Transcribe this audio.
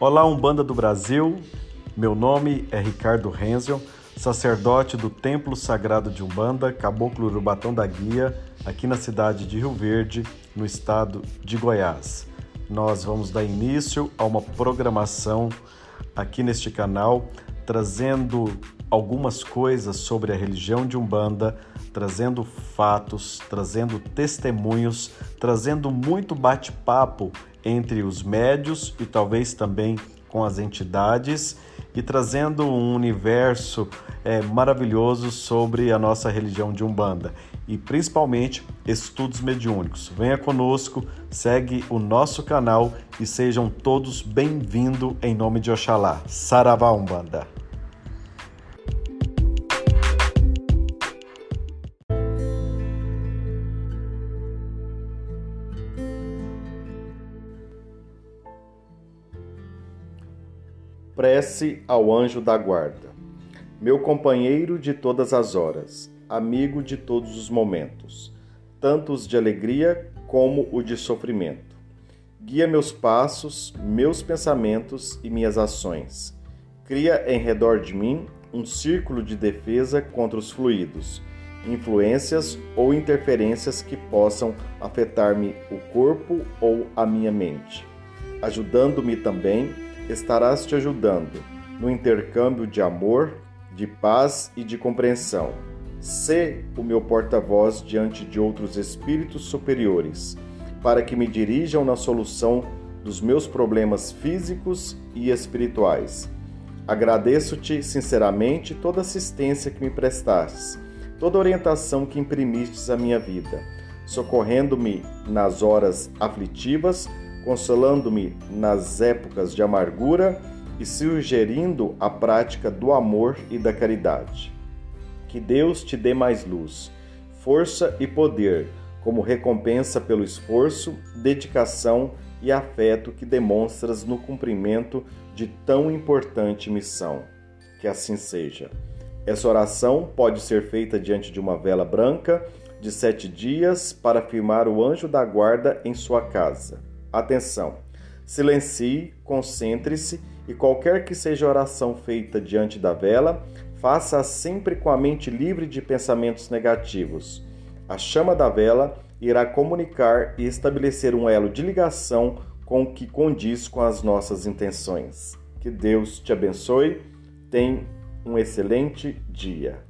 Olá, Umbanda do Brasil. Meu nome é Ricardo Renzel, sacerdote do Templo Sagrado de Umbanda, Caboclo Urubatão da Guia, aqui na cidade de Rio Verde, no estado de Goiás. Nós vamos dar início a uma programação aqui neste canal, trazendo algumas coisas sobre a religião de Umbanda, trazendo fatos, trazendo testemunhos, trazendo muito bate-papo entre os médios e talvez também com as entidades e trazendo um universo é, maravilhoso sobre a nossa religião de Umbanda e principalmente estudos mediúnicos. Venha conosco, segue o nosso canal e sejam todos bem-vindos em nome de Oxalá. Saravá Umbanda! Prece ao anjo da guarda. Meu companheiro de todas as horas, amigo de todos os momentos, tanto os de alegria como o de sofrimento. Guia meus passos, meus pensamentos e minhas ações. Cria em redor de mim um círculo de defesa contra os fluidos, influências ou interferências que possam afetar-me o corpo ou a minha mente, ajudando-me também estarás te ajudando no intercâmbio de amor, de paz e de compreensão. Sê o meu porta-voz diante de outros espíritos superiores, para que me dirijam na solução dos meus problemas físicos e espirituais. Agradeço-te sinceramente toda assistência que me prestastes, toda orientação que imprimistes à minha vida, socorrendo-me nas horas aflitivas consolando-me nas épocas de amargura e sugerindo a prática do amor e da caridade. Que Deus te dê mais luz, força e poder, como recompensa pelo esforço, dedicação e afeto que demonstras no cumprimento de tão importante missão. Que assim seja. Essa oração pode ser feita diante de uma vela branca de sete dias para firmar o anjo da guarda em sua casa. Atenção! Silencie, concentre-se e qualquer que seja a oração feita diante da vela, faça-a sempre com a mente livre de pensamentos negativos. A chama da vela irá comunicar e estabelecer um elo de ligação com o que condiz com as nossas intenções. Que Deus te abençoe. Tenha um excelente dia.